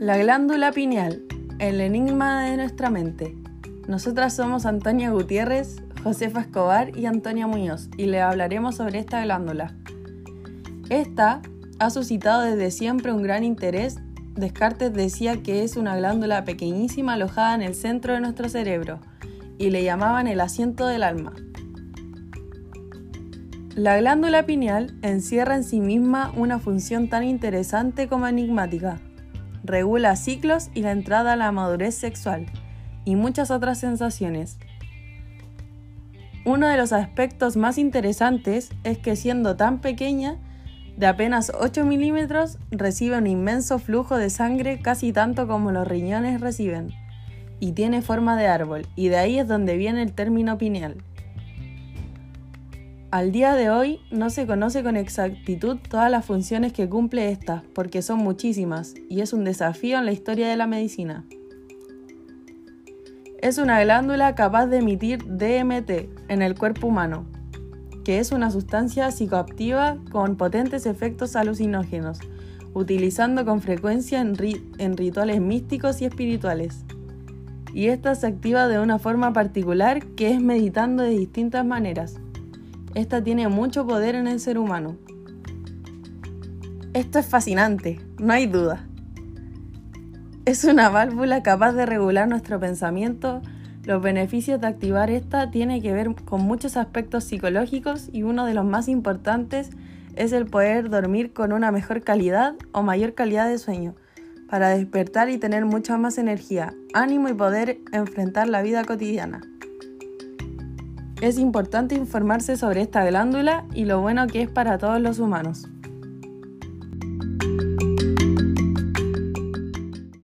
La glándula pineal, el enigma de nuestra mente. Nosotras somos Antonia Gutiérrez, Josefa Escobar y Antonia Muñoz y le hablaremos sobre esta glándula. Esta ha suscitado desde siempre un gran interés. Descartes decía que es una glándula pequeñísima alojada en el centro de nuestro cerebro y le llamaban el asiento del alma. La glándula pineal encierra en sí misma una función tan interesante como enigmática regula ciclos y la entrada a la madurez sexual, y muchas otras sensaciones. Uno de los aspectos más interesantes es que siendo tan pequeña, de apenas 8 milímetros, recibe un inmenso flujo de sangre casi tanto como los riñones reciben, y tiene forma de árbol, y de ahí es donde viene el término pineal. Al día de hoy no se conoce con exactitud todas las funciones que cumple esta, porque son muchísimas, y es un desafío en la historia de la medicina. Es una glándula capaz de emitir DMT en el cuerpo humano, que es una sustancia psicoactiva con potentes efectos alucinógenos, utilizando con frecuencia en, en rituales místicos y espirituales. Y esta se activa de una forma particular que es meditando de distintas maneras esta tiene mucho poder en el ser humano. Esto es fascinante, no hay duda. Es una válvula capaz de regular nuestro pensamiento. Los beneficios de activar esta tienen que ver con muchos aspectos psicológicos y uno de los más importantes es el poder dormir con una mejor calidad o mayor calidad de sueño, para despertar y tener mucha más energía, ánimo y poder enfrentar la vida cotidiana. Es importante informarse sobre esta glándula y lo bueno que es para todos los humanos.